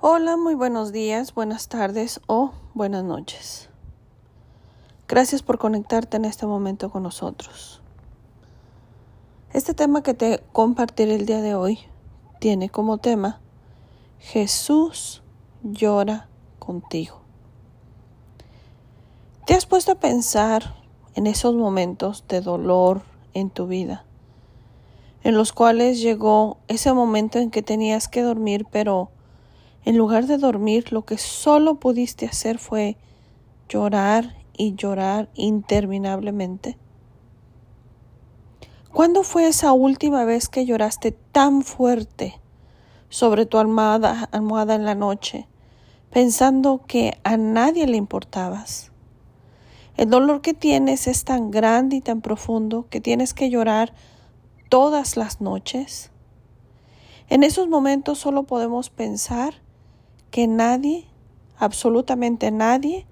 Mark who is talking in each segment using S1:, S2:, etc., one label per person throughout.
S1: Hola, muy buenos días, buenas tardes o buenas noches. Gracias por conectarte en este momento con nosotros. Este tema que te compartiré el día de hoy tiene como tema Jesús llora contigo. ¿Te has puesto a pensar en esos momentos de dolor en tu vida? En los cuales llegó ese momento en que tenías que dormir, pero en lugar de dormir, lo que solo pudiste hacer fue llorar y llorar interminablemente. ¿Cuándo fue esa última vez que lloraste tan fuerte sobre tu almohada, almohada en la noche, pensando que a nadie le importabas? El dolor que tienes es tan grande y tan profundo que tienes que llorar todas las noches. En esos momentos solo podemos pensar que nadie, absolutamente nadie,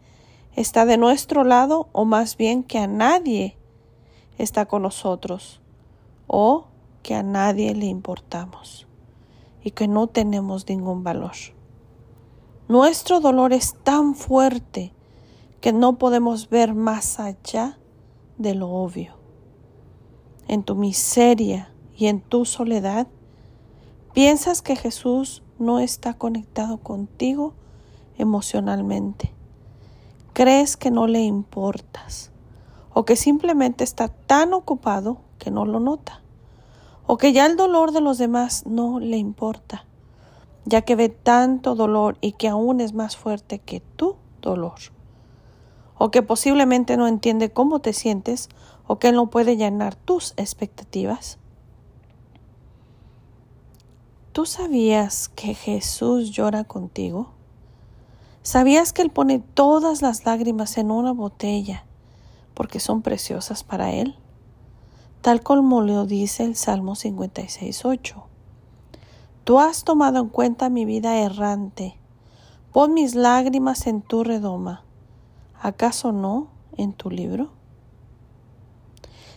S1: está de nuestro lado o más bien que a nadie está con nosotros o que a nadie le importamos y que no tenemos ningún valor. Nuestro dolor es tan fuerte que no podemos ver más allá de lo obvio. En tu miseria y en tu soledad, piensas que Jesús no está conectado contigo emocionalmente. Crees que no le importas o que simplemente está tan ocupado que no lo nota o que ya el dolor de los demás no le importa, ya que ve tanto dolor y que aún es más fuerte que tu dolor, o que posiblemente no entiende cómo te sientes o que no puede llenar tus expectativas. ¿Tú sabías que Jesús llora contigo? ¿Sabías que Él pone todas las lágrimas en una botella porque son preciosas para Él? Tal como lo dice el Salmo 56.8. Tú has tomado en cuenta mi vida errante. Pon mis lágrimas en tu redoma. ¿Acaso no en tu libro?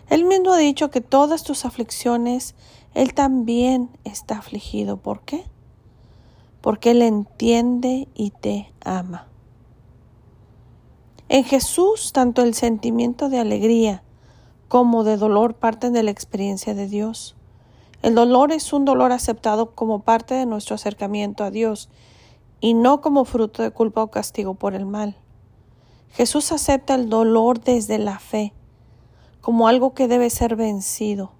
S1: Él mismo ha dicho que todas tus aflicciones él también está afligido. ¿Por qué? Porque Él entiende y te ama. En Jesús, tanto el sentimiento de alegría como de dolor parten de la experiencia de Dios. El dolor es un dolor aceptado como parte de nuestro acercamiento a Dios y no como fruto de culpa o castigo por el mal. Jesús acepta el dolor desde la fe, como algo que debe ser vencido.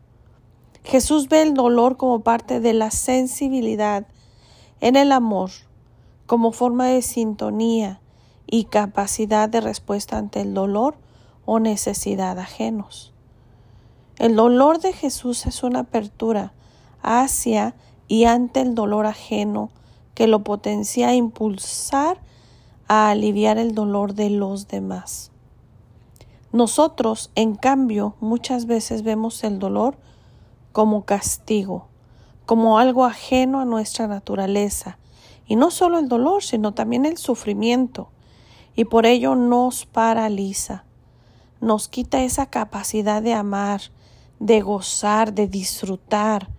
S1: Jesús ve el dolor como parte de la sensibilidad en el amor, como forma de sintonía y capacidad de respuesta ante el dolor o necesidad ajenos. El dolor de Jesús es una apertura hacia y ante el dolor ajeno que lo potencia a impulsar a aliviar el dolor de los demás. Nosotros, en cambio, muchas veces vemos el dolor como castigo, como algo ajeno a nuestra naturaleza, y no solo el dolor, sino también el sufrimiento, y por ello nos paraliza, nos quita esa capacidad de amar, de gozar, de disfrutar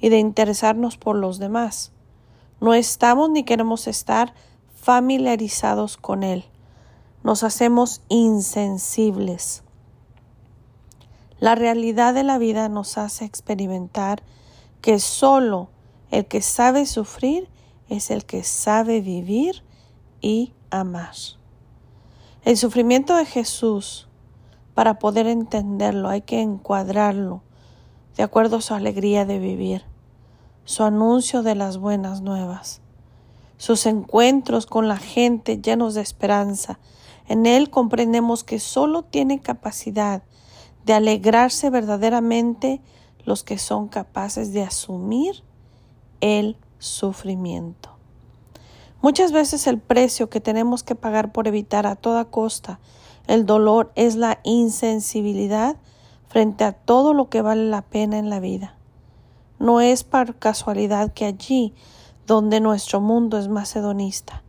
S1: y de interesarnos por los demás. No estamos ni queremos estar familiarizados con él. Nos hacemos insensibles. La realidad de la vida nos hace experimentar que solo el que sabe sufrir es el que sabe vivir y amar. El sufrimiento de Jesús, para poder entenderlo, hay que encuadrarlo de acuerdo a su alegría de vivir, su anuncio de las buenas nuevas, sus encuentros con la gente llenos de esperanza. En él comprendemos que solo tiene capacidad de alegrarse verdaderamente los que son capaces de asumir el sufrimiento. Muchas veces el precio que tenemos que pagar por evitar a toda costa el dolor es la insensibilidad frente a todo lo que vale la pena en la vida. No es por casualidad que allí donde nuestro mundo es macedonista,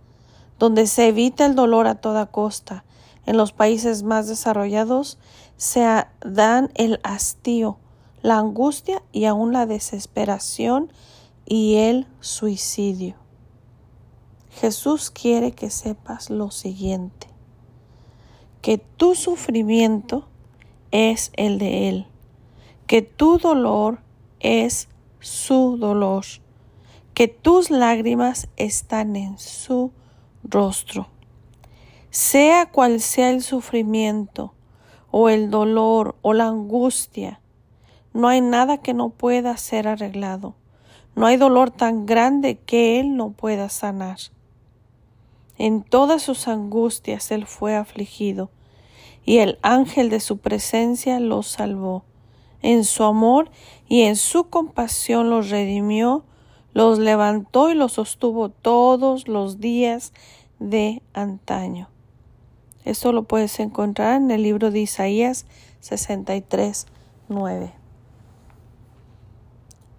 S1: donde se evita el dolor a toda costa, en los países más desarrollados se dan el hastío, la angustia y aún la desesperación y el suicidio. Jesús quiere que sepas lo siguiente, que tu sufrimiento es el de Él, que tu dolor es su dolor, que tus lágrimas están en su rostro. Sea cual sea el sufrimiento, o el dolor, o la angustia, no hay nada que no pueda ser arreglado. No hay dolor tan grande que Él no pueda sanar. En todas sus angustias Él fue afligido, y el ángel de su presencia los salvó. En su amor y en su compasión los redimió, los levantó y los sostuvo todos los días de antaño. Esto lo puedes encontrar en el libro de Isaías 63, 9.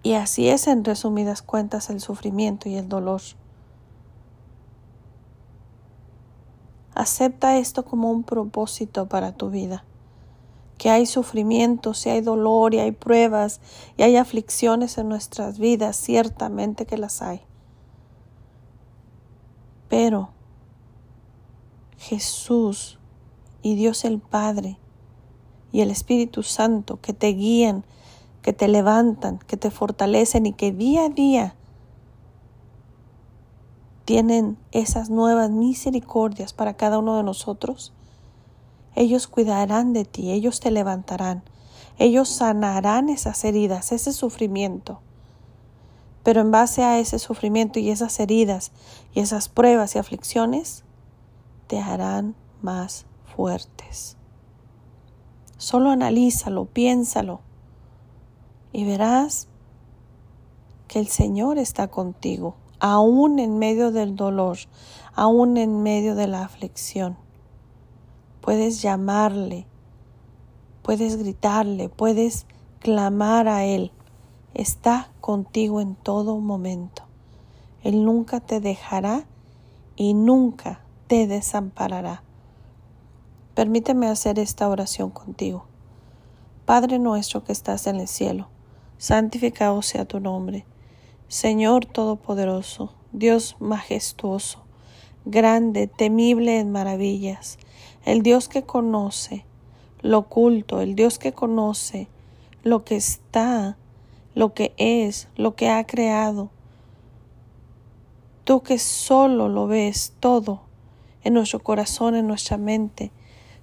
S1: Y así es en resumidas cuentas el sufrimiento y el dolor. Acepta esto como un propósito para tu vida. Que hay sufrimiento, si hay dolor y hay pruebas y hay aflicciones en nuestras vidas, ciertamente que las hay. Pero Jesús y Dios el Padre y el Espíritu Santo que te guían, que te levantan, que te fortalecen y que día a día tienen esas nuevas misericordias para cada uno de nosotros, ellos cuidarán de ti, ellos te levantarán, ellos sanarán esas heridas, ese sufrimiento. Pero en base a ese sufrimiento y esas heridas y esas pruebas y aflicciones, te harán más fuertes. Solo analízalo, piénsalo y verás que el Señor está contigo aún en medio del dolor, aún en medio de la aflicción. Puedes llamarle, puedes gritarle, puedes clamar a Él. Está contigo en todo momento. Él nunca te dejará y nunca te desamparará. Permíteme hacer esta oración contigo. Padre nuestro que estás en el cielo, santificado sea tu nombre Señor Todopoderoso, Dios majestuoso, grande, temible en maravillas, el Dios que conoce lo oculto, el Dios que conoce lo que está, lo que es, lo que ha creado. Tú que solo lo ves todo en nuestro corazón, en nuestra mente,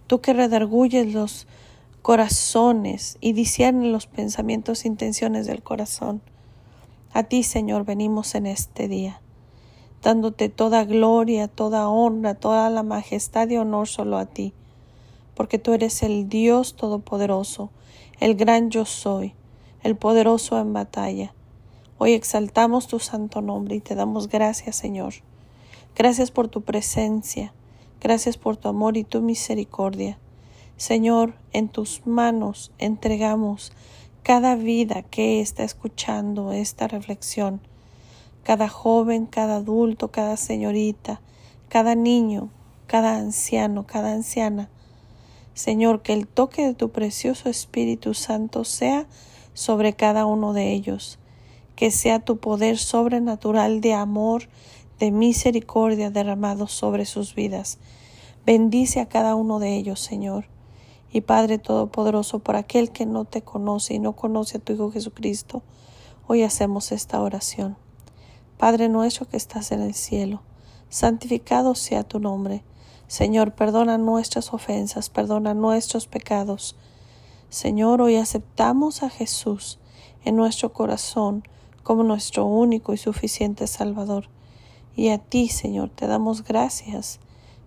S1: tú que redarguyes los corazones y disciernes los pensamientos e intenciones del corazón. A ti, Señor, venimos en este día, dándote toda gloria, toda honra, toda la majestad y honor solo a ti, porque tú eres el Dios Todopoderoso, el gran yo soy, el poderoso en batalla. Hoy exaltamos tu santo nombre y te damos gracias, Señor. Gracias por tu presencia, gracias por tu amor y tu misericordia. Señor, en tus manos entregamos cada vida que está escuchando esta reflexión, cada joven, cada adulto, cada señorita, cada niño, cada anciano, cada anciana. Señor, que el toque de tu precioso Espíritu Santo sea sobre cada uno de ellos, que sea tu poder sobrenatural de amor, de misericordia derramado sobre sus vidas. Bendice a cada uno de ellos, Señor y Padre Todopoderoso, por aquel que no te conoce y no conoce a tu Hijo Jesucristo, hoy hacemos esta oración. Padre nuestro que estás en el cielo, santificado sea tu nombre. Señor, perdona nuestras ofensas, perdona nuestros pecados. Señor, hoy aceptamos a Jesús en nuestro corazón como nuestro único y suficiente Salvador. Y a ti, Señor, te damos gracias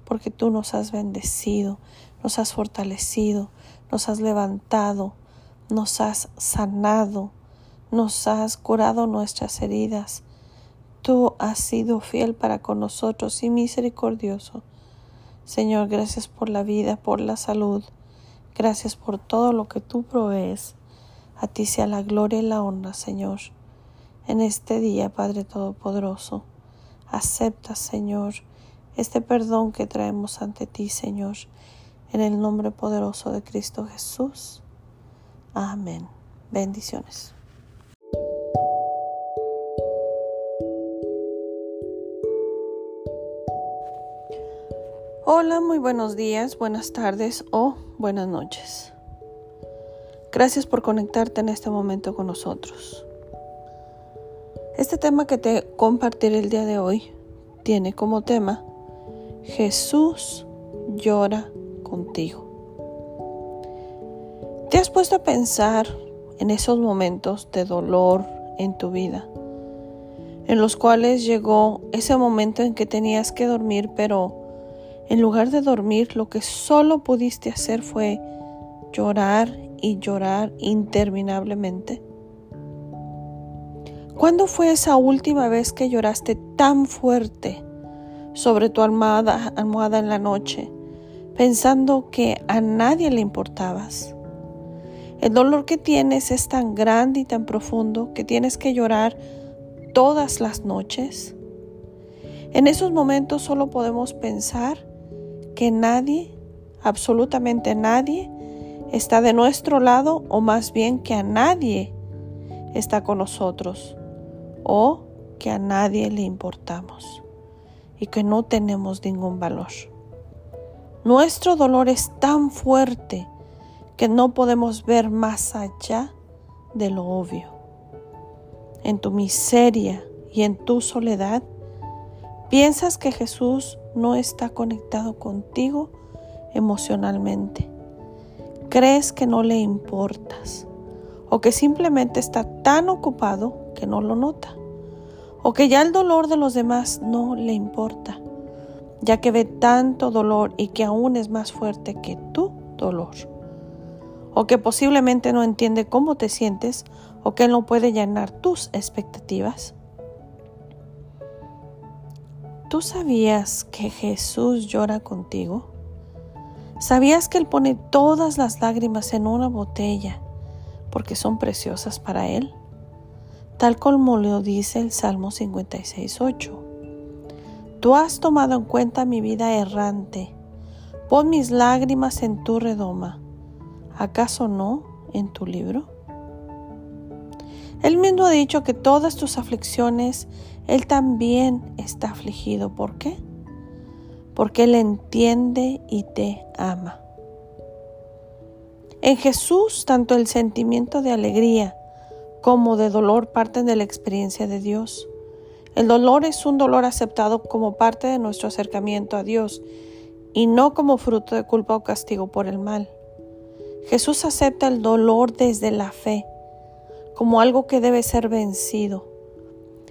S1: porque tú nos has bendecido, nos has fortalecido, nos has levantado, nos has sanado, nos has curado nuestras heridas. Tú has sido fiel para con nosotros y misericordioso. Señor, gracias por la vida, por la salud. Gracias por todo lo que tú provees. A ti sea la gloria y la honra, Señor. En este día, Padre Todopoderoso, acepta, Señor, este perdón que traemos ante ti, Señor en el nombre poderoso de Cristo Jesús. Amén. Bendiciones. Hola, muy buenos días, buenas tardes o buenas noches. Gracias por conectarte en este momento con nosotros. Este tema que te compartiré el día de hoy tiene como tema Jesús llora contigo. ¿Te has puesto a pensar en esos momentos de dolor en tu vida? En los cuales llegó ese momento en que tenías que dormir, pero en lugar de dormir, lo que solo pudiste hacer fue llorar y llorar interminablemente. ¿Cuándo fue esa última vez que lloraste tan fuerte sobre tu almohada, en la noche, pensando que a nadie le importabas? El dolor que tienes es tan grande y tan profundo que tienes que llorar todas las noches. En esos momentos solo podemos pensar que nadie, absolutamente nadie, está de nuestro lado o más bien que a nadie está con nosotros o que a nadie le importamos y que no tenemos ningún valor. Nuestro dolor es tan fuerte que no podemos ver más allá de lo obvio. En tu miseria y en tu soledad, piensas que Jesús no está conectado contigo emocionalmente. Crees que no le importas o que simplemente está tan ocupado que no lo nota o que ya el dolor de los demás no le importa, ya que ve tanto dolor y que aún es más fuerte que tu dolor, o que posiblemente no entiende cómo te sientes o que no puede llenar tus expectativas. ¿Tú sabías que Jesús llora contigo? ¿Sabías que Él pone todas las lágrimas en una botella porque son preciosas para Él? Tal como lo dice el Salmo 56.8. Tú has tomado en cuenta mi vida errante. Pon mis lágrimas en tu redoma. ¿Acaso no en tu libro? Él mismo ha dicho que todas tus aflicciones él también está afligido. ¿Por qué? Porque Él entiende y te ama. En Jesús, tanto el sentimiento de alegría como de dolor parten de la experiencia de Dios. El dolor es un dolor aceptado como parte de nuestro acercamiento a Dios y no como fruto de culpa o castigo por el mal. Jesús acepta el dolor desde la fe, como algo que debe ser vencido.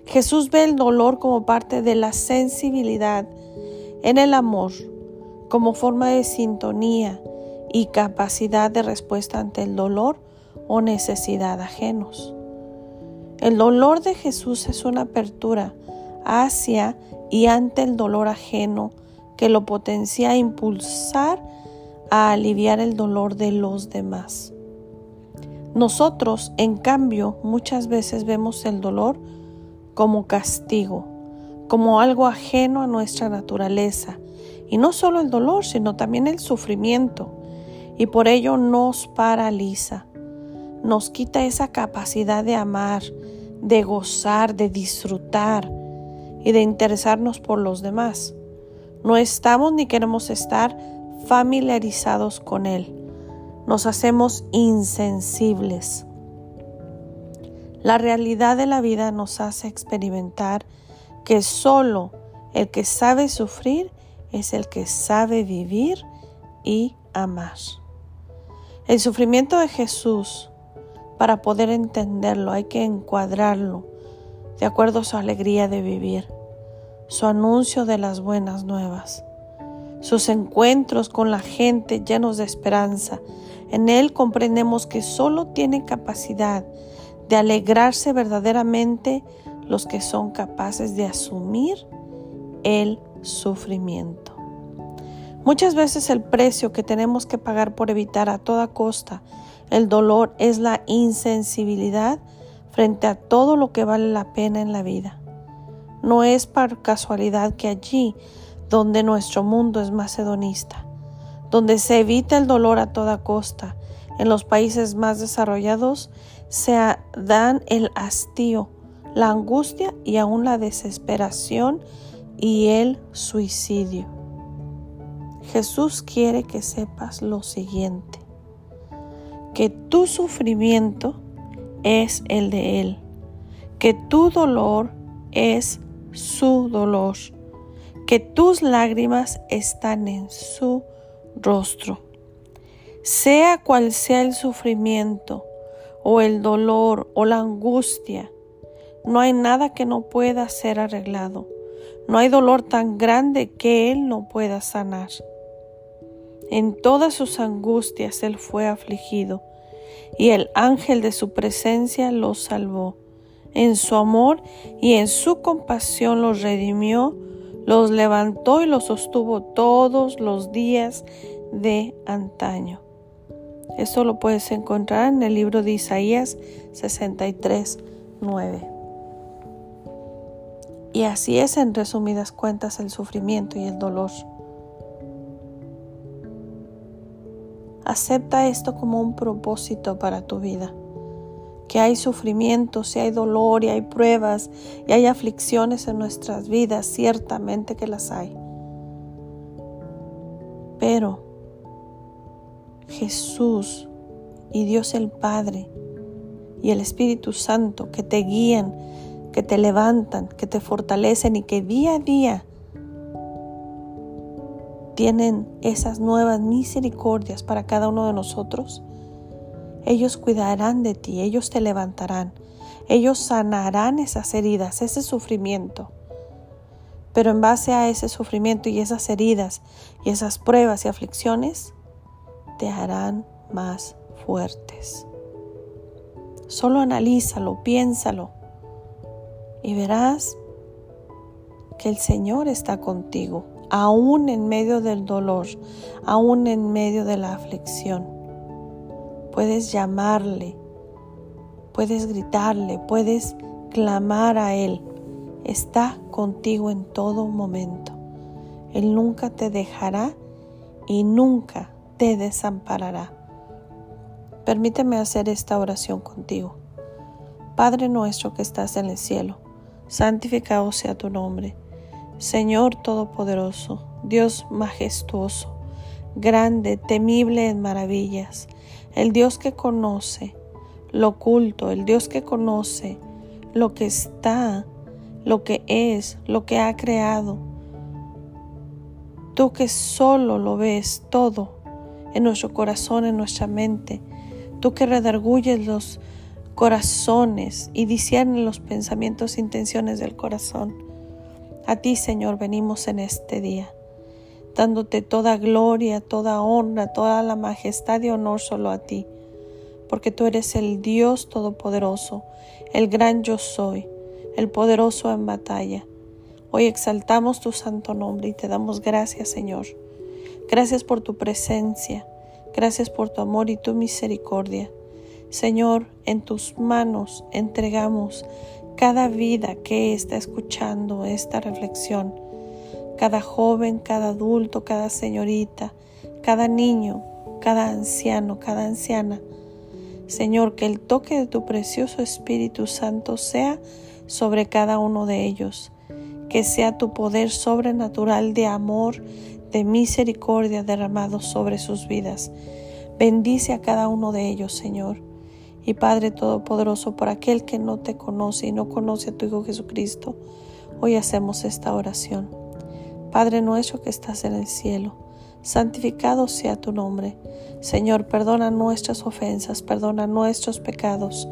S1: Jesús ve el dolor como parte de la sensibilidad en el amor, como forma de sintonía y capacidad de respuesta ante el dolor o necesidad ajenos. El dolor de Jesús es una apertura hacia y ante el dolor ajeno que lo potencia a impulsar a aliviar el dolor de los demás. Nosotros, en cambio, muchas veces vemos el dolor como castigo, como algo ajeno a nuestra naturaleza. Y no solo el dolor, sino también el sufrimiento. Y por ello nos paraliza, nos quita esa capacidad de amar, de gozar, de disfrutar y de interesarnos por los demás. No estamos ni queremos estar familiarizados con Él. Nos hacemos insensibles. La realidad de la vida nos hace experimentar que solo el que sabe sufrir es el que sabe vivir y amar. El sufrimiento de Jesús, para poder entenderlo, hay que encuadrarlo de acuerdo a su alegría de vivir, su anuncio de las buenas nuevas, sus encuentros con la gente llenos de esperanza. En Él comprendemos que solo tiene capacidad de alegrarse verdaderamente los que son capaces de asumir el sufrimiento. Muchas veces el precio que tenemos que pagar por evitar a toda costa el dolor es la insensibilidad frente a todo lo que vale la pena en la vida. No es por casualidad que allí donde nuestro mundo es macedonista, donde se evita el dolor a toda costa, en los países más desarrollados se dan el hastío, la angustia y aún la desesperación y el suicidio. Jesús quiere que sepas lo siguiente, que tu sufrimiento es el de Él, que tu dolor es su dolor, que tus lágrimas están en su rostro. Sea cual sea el sufrimiento o el dolor o la angustia, no hay nada que no pueda ser arreglado. No hay dolor tan grande que Él no pueda sanar. En todas sus angustias Él fue afligido, y el ángel de su presencia los salvó. En su amor y en su compasión los redimió, los levantó y los sostuvo todos los días de antaño. Esto lo puedes encontrar en el libro de Isaías 63, 9. Y así es en resumidas cuentas el sufrimiento y el dolor. Acepta esto como un propósito para tu vida. Que hay sufrimiento, si hay dolor y hay pruebas y hay aflicciones en nuestras vidas, ciertamente que las hay. Pero Jesús y Dios el Padre y el Espíritu Santo que te guían que te levantan, que te fortalecen y que día a día tienen esas nuevas misericordias para cada uno de nosotros, ellos cuidarán de ti, ellos te levantarán, ellos sanarán esas heridas, ese sufrimiento. Pero en base a ese sufrimiento y esas heridas y esas pruebas y aflicciones, te harán más fuertes. Solo analízalo, piénsalo y verás que el Señor está contigo, aún en medio del dolor, aún en medio de la aflicción. Puedes llamarle, puedes gritarle, puedes clamar a Él. Está contigo en todo momento. Él nunca te dejará y nunca te desamparará. Permíteme hacer esta oración contigo. Padre nuestro que estás en el cielo santificado sea tu nombre. Señor Todopoderoso, Dios majestuoso, grande, temible en maravillas, el Dios que conoce lo oculto, el Dios que conoce lo que está, lo que es, lo que ha creado. Tú que solo lo ves todo en nuestro corazón, en nuestra mente, tú que redarguyes los corazones y discierne los pensamientos e intenciones del corazón. A ti, Señor, venimos en este día, dándote toda gloria, toda honra, toda la majestad y honor solo a ti, porque tú eres el Dios todopoderoso, el gran yo soy, el poderoso en batalla. Hoy exaltamos tu santo nombre y te damos gracias, Señor. Gracias por tu presencia, gracias por tu amor y tu misericordia. Señor, en tus manos entregamos cada vida que está escuchando esta reflexión, cada joven, cada adulto, cada señorita, cada niño, cada anciano, cada anciana. Señor, que el toque de tu precioso Espíritu Santo sea sobre cada uno de ellos, que sea tu poder sobrenatural de amor, de misericordia derramado sobre sus vidas. Bendice a cada uno de ellos, Señor y Padre Todopoderoso, por aquel que no te conoce y no conoce a tu Hijo Jesucristo, hoy hacemos esta oración. Padre nuestro que estás en el cielo, santificado sea tu nombre. Señor, perdona nuestras ofensas, perdona nuestros pecados.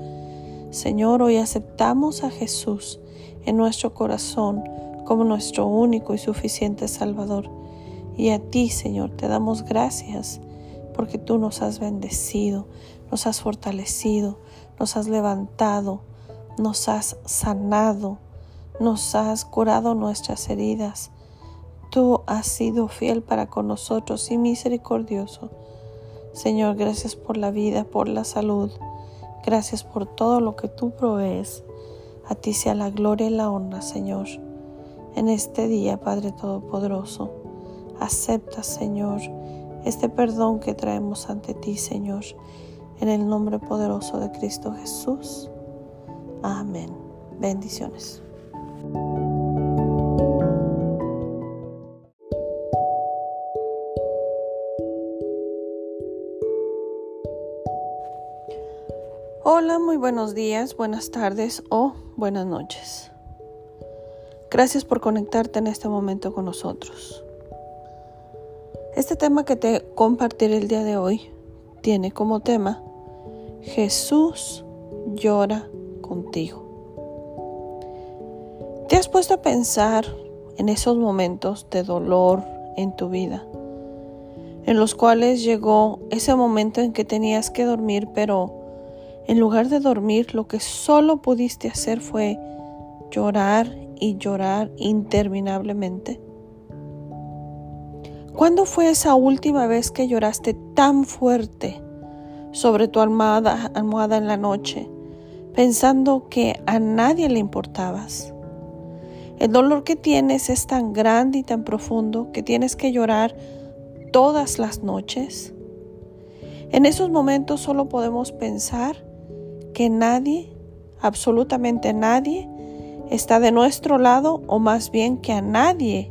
S1: Señor, hoy aceptamos a Jesús en nuestro corazón como nuestro único y suficiente Salvador. Y a ti, Señor, te damos gracias porque tú nos has bendecido, nos has fortalecido, nos has levantado, nos has sanado, nos has curado nuestras heridas. Tú has sido fiel para con nosotros y misericordioso. Señor, gracias por la vida, por la salud. Gracias por todo lo que tú provees. A ti sea la gloria y la honra, Señor. En este día, Padre Todopoderoso, acepta, Señor, este perdón que traemos ante ti, Señor en el nombre poderoso de Cristo Jesús. Amén. Bendiciones. Hola, muy buenos días, buenas tardes o buenas noches. Gracias por conectarte en este momento con nosotros. Este tema que te compartiré el día de hoy tiene como tema Jesús llora contigo. ¿Te has puesto a pensar en esos momentos de dolor en tu vida? En los cuales llegó ese momento en que tenías que dormir, pero en lugar de dormir lo que solo pudiste hacer fue llorar y llorar interminablemente. ¿Cuándo fue esa última vez que lloraste tan fuerte sobre tu almohada, en la noche, pensando que a nadie le importabas? El dolor que tienes es tan grande y tan profundo que tienes que llorar todas las noches. En esos momentos solo podemos pensar que nadie, absolutamente nadie, está de nuestro lado o más bien que a nadie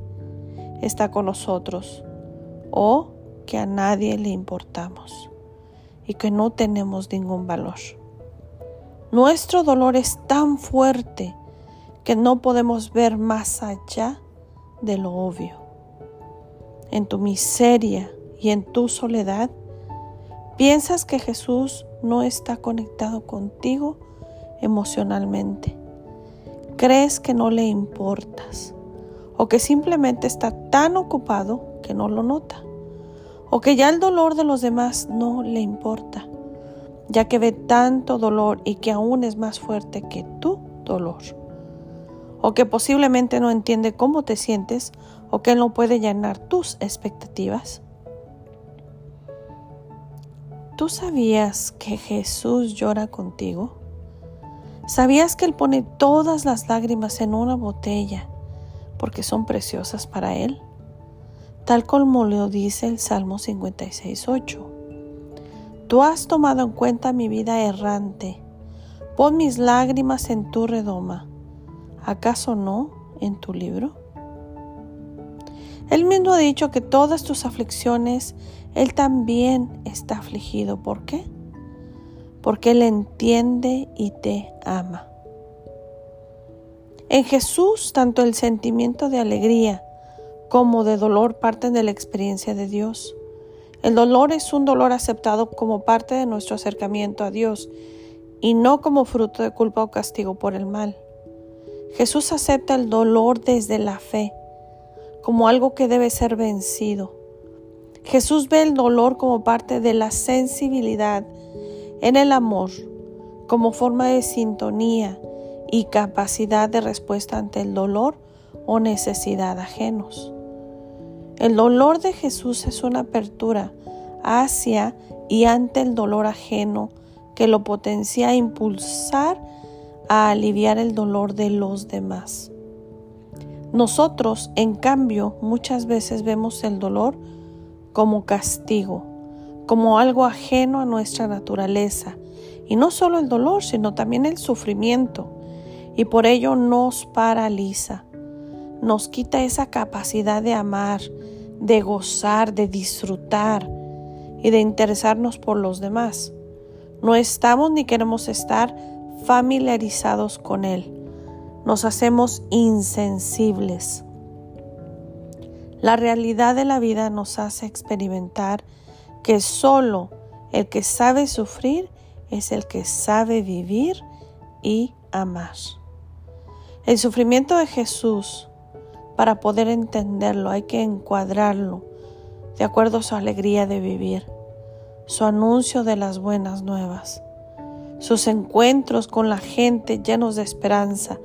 S1: está con nosotros o que a nadie le importamos y que no tenemos ningún valor. Nuestro dolor es tan fuerte que no podemos ver más allá de lo obvio. En tu miseria y en tu soledad, piensas que Jesús no está conectado contigo emocionalmente. Crees que no le importas o que simplemente está tan ocupado que no lo nota o que ya el dolor de los demás no le importa, ya que ve tanto dolor y que aún es más fuerte que tu dolor o que posiblemente no entiende cómo te sientes o que no puede llenar tus expectativas. ¿Tú sabías que Jesús llora contigo? ¿Sabías que Él pone todas las lágrimas en una botella porque son preciosas para Él? Tal como lo dice el Salmo 56.8. Tú has tomado en cuenta mi vida errante. Pon mis lágrimas en tu redoma ¿acaso no en tu libro? Él mismo ha dicho que todas tus aflicciones, Él también está afligido. ¿Por qué? Porque Él entiende y te ama. En Jesús, tanto el sentimiento de alegría como de dolor parten de la experiencia de Dios. El dolor es un dolor aceptado como parte de nuestro acercamiento a Dios y no como fruto de culpa o castigo por el mal. Jesús acepta el dolor desde la fe, como algo que debe ser vencido. Jesús ve el dolor como parte de la sensibilidad en el amor, como forma de sintonía y capacidad de respuesta ante el dolor o necesidad ajenos. El dolor de Jesús es una apertura hacia y ante el dolor ajeno que lo potencia a impulsar a aliviar el dolor de los demás. Nosotros, en cambio, muchas veces vemos el dolor como castigo, como algo ajeno a nuestra naturaleza. Y no solo el dolor, sino también el sufrimiento. Y por ello nos paraliza, nos quita esa capacidad de amar, de gozar, de disfrutar y de interesarnos por los demás. No estamos ni queremos estar familiarizados con Él. Nos hacemos insensibles. La realidad de la vida nos hace experimentar que solo el que sabe sufrir es el que sabe vivir y amar. El sufrimiento de Jesús, para poder entenderlo, hay que encuadrarlo de acuerdo a su alegría de vivir, su anuncio de las buenas nuevas sus encuentros con la gente llenos de esperanza.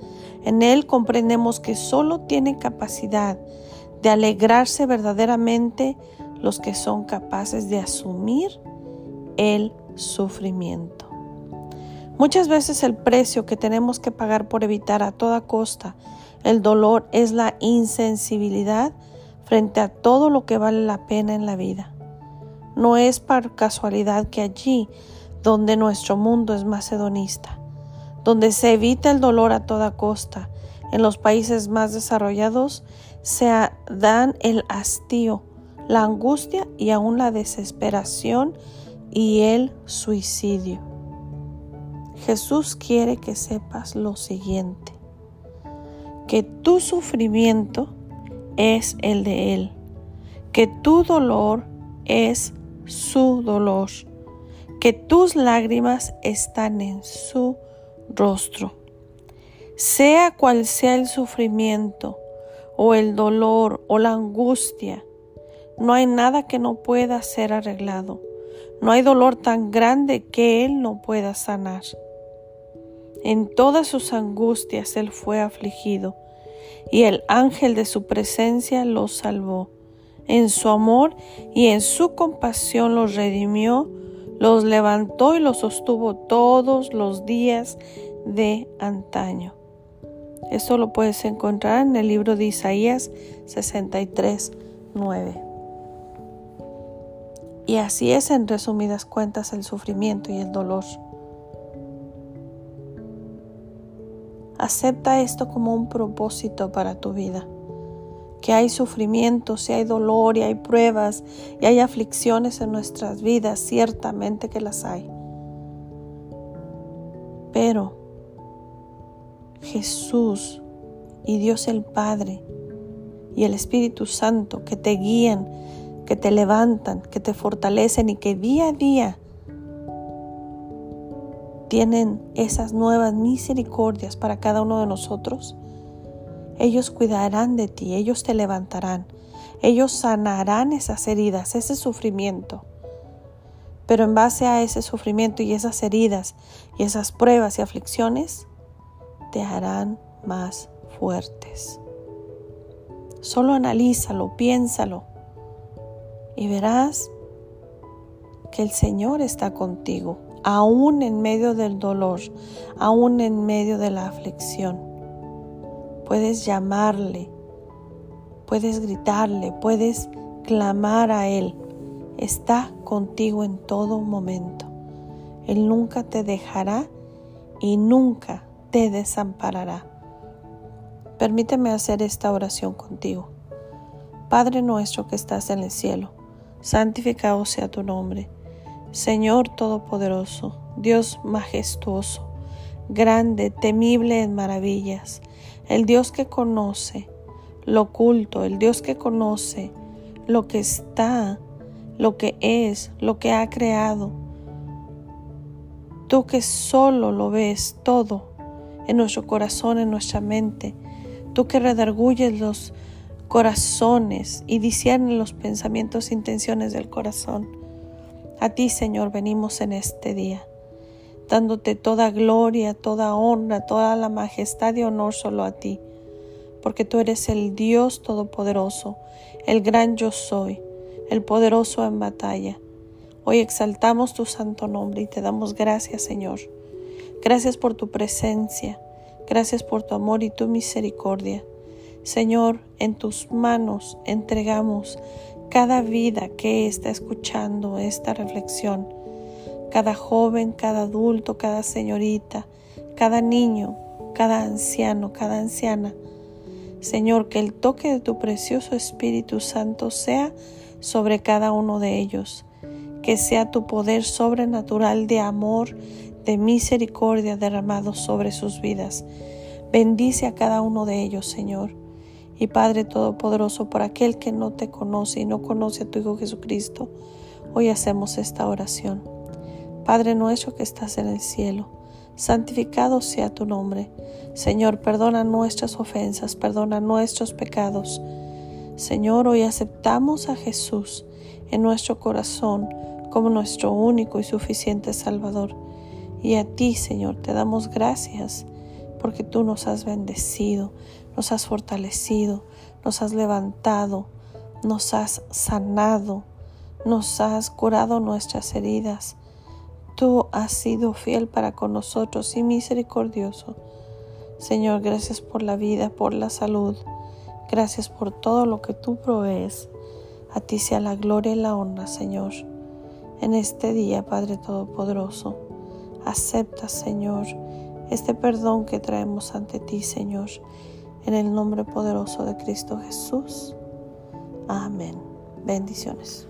S1: En Él comprendemos que solo tiene capacidad de alegrarse verdaderamente los que son capaces de asumir el sufrimiento. Muchas veces el precio que tenemos que pagar por evitar a toda costa el dolor es la insensibilidad frente a todo lo que vale la pena en la vida. No es por casualidad que allí donde nuestro mundo es macedonista, donde se evita el dolor a toda costa. En los países más desarrollados se dan el hastío, la angustia y aún la desesperación y el suicidio. Jesús quiere que sepas lo siguiente, que tu sufrimiento es el de Él, que tu dolor es su dolor, que tus lágrimas están en su rostro. Sea cual sea el sufrimiento, o el dolor, o la angustia, no hay nada que no pueda ser arreglado. No hay dolor tan grande que Él no pueda sanar. En todas sus angustias Él fue afligido, y el ángel de su presencia los salvó. En su amor y en su compasión los redimió, los levantó y los sostuvo todos los días de antaño. Esto lo puedes encontrar en el libro de Isaías 63, 9. Y así es en resumidas cuentas el sufrimiento y el dolor. Acepta esto como un propósito para tu vida. Que hay sufrimiento, si hay dolor y hay pruebas y hay aflicciones en nuestras vidas, ciertamente que las hay. Pero Jesús y Dios el Padre y el Espíritu Santo que te guían que te levantan, que te fortalecen y que día a día tienen esas nuevas misericordias para cada uno de nosotros, ellos cuidarán de ti, ellos te levantarán, ellos sanarán esas heridas, ese sufrimiento. Pero en base a ese sufrimiento y esas heridas y esas pruebas y aflicciones, te harán más fuertes. Solo analízalo, piénsalo y verás que el Señor está contigo, aún en medio del dolor, aún en medio de la aflicción. Puedes llamarle, puedes gritarle, puedes clamar a Él. Está contigo en todo momento. Él nunca te dejará y nunca te desamparará. Permíteme hacer esta oración contigo. Padre nuestro que estás en el cielo santificado sea tu nombre. Señor Todopoderoso, Dios majestuoso, grande, temible en maravillas, el Dios que conoce lo oculto, el Dios que conoce lo que está, lo que es, lo que ha creado. Tú que solo lo ves todo en nuestro corazón, en nuestra mente, tú que redarguyes los corazones y discierne los pensamientos e intenciones del corazón. A ti, Señor, venimos en este día, dándote toda gloria, toda honra, toda la majestad y honor solo a ti, porque tú eres el Dios todopoderoso, el gran yo soy, el poderoso en batalla. Hoy exaltamos tu santo nombre y te damos gracias, Señor. Gracias por tu presencia, gracias por tu amor y tu misericordia. Señor, en tus manos entregamos cada vida que está escuchando esta reflexión, cada joven, cada adulto, cada señorita, cada niño, cada anciano, cada anciana. Señor, que el toque de tu precioso Espíritu Santo sea sobre cada uno de ellos, que sea tu poder sobrenatural de amor, de misericordia derramado sobre sus vidas. Bendice a cada uno de ellos, Señor y Padre Todopoderoso, por aquel que no te conoce y no conoce a tu Hijo Jesucristo, hoy hacemos esta oración. Padre nuestro que estás en el cielo, santificado sea tu nombre. Señor, perdona nuestras ofensas, perdona nuestros pecados. Señor, hoy aceptamos a Jesús en nuestro corazón como nuestro único y suficiente Salvador. Y a ti, Señor, te damos gracias porque tú nos has bendecido, nos has fortalecido, nos has levantado, nos has sanado, nos has curado nuestras heridas. Tú has sido fiel para con nosotros y misericordioso. Señor, gracias por la vida, por la salud. Gracias por todo lo que tú provees. A ti sea la gloria y la honra, Señor. En este día, Padre Todopoderoso, acepta, Señor, este perdón que traemos ante ti, Señor en el nombre poderoso de Cristo Jesús. Amén. Bendiciones.